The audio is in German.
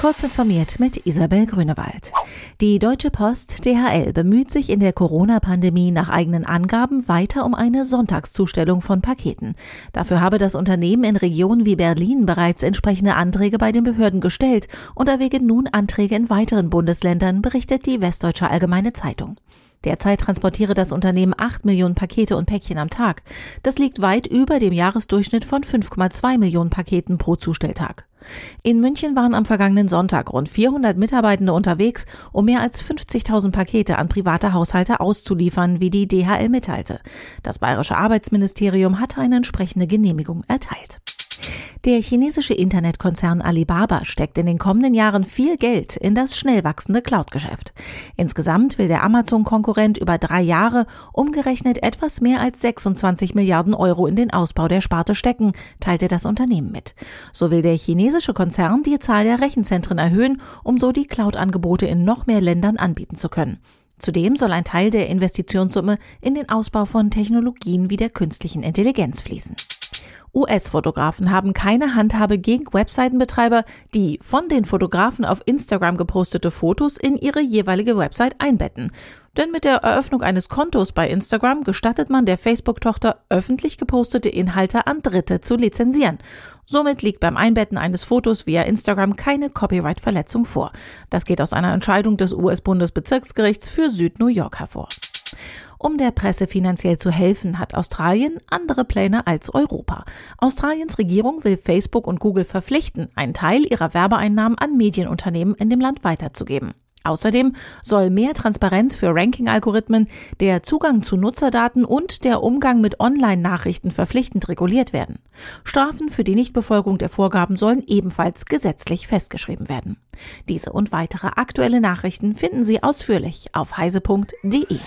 Kurz informiert mit Isabel Grünewald. Die Deutsche Post DHL bemüht sich in der Corona-Pandemie nach eigenen Angaben weiter um eine Sonntagszustellung von Paketen. Dafür habe das Unternehmen in Regionen wie Berlin bereits entsprechende Anträge bei den Behörden gestellt und erwäge nun Anträge in weiteren Bundesländern, berichtet die Westdeutsche Allgemeine Zeitung. Derzeit transportiere das Unternehmen 8 Millionen Pakete und Päckchen am Tag. Das liegt weit über dem Jahresdurchschnitt von 5,2 Millionen Paketen pro Zustelltag. In München waren am vergangenen Sonntag rund 400 Mitarbeitende unterwegs, um mehr als 50.000 Pakete an private Haushalte auszuliefern, wie die DHL mitteilte. Das bayerische Arbeitsministerium hatte eine entsprechende Genehmigung erteilt. Der chinesische Internetkonzern Alibaba steckt in den kommenden Jahren viel Geld in das schnell wachsende Cloud-Geschäft. Insgesamt will der Amazon-Konkurrent über drei Jahre umgerechnet etwas mehr als 26 Milliarden Euro in den Ausbau der Sparte stecken, teilte das Unternehmen mit. So will der chinesische Konzern die Zahl der Rechenzentren erhöhen, um so die Cloud-Angebote in noch mehr Ländern anbieten zu können. Zudem soll ein Teil der Investitionssumme in den Ausbau von Technologien wie der künstlichen Intelligenz fließen. US-Fotografen haben keine Handhabe gegen Webseitenbetreiber, die von den Fotografen auf Instagram gepostete Fotos in ihre jeweilige Website einbetten. Denn mit der Eröffnung eines Kontos bei Instagram gestattet man der Facebook-Tochter, öffentlich gepostete Inhalte an Dritte zu lizenzieren. Somit liegt beim Einbetten eines Fotos via Instagram keine Copyright-Verletzung vor. Das geht aus einer Entscheidung des US-Bundesbezirksgerichts für Süd-New York hervor. Um der Presse finanziell zu helfen, hat Australien andere Pläne als Europa. Australiens Regierung will Facebook und Google verpflichten, einen Teil ihrer Werbeeinnahmen an Medienunternehmen in dem Land weiterzugeben. Außerdem soll mehr Transparenz für Ranking-Algorithmen, der Zugang zu Nutzerdaten und der Umgang mit Online-Nachrichten verpflichtend reguliert werden. Strafen für die Nichtbefolgung der Vorgaben sollen ebenfalls gesetzlich festgeschrieben werden. Diese und weitere aktuelle Nachrichten finden Sie ausführlich auf heise.de.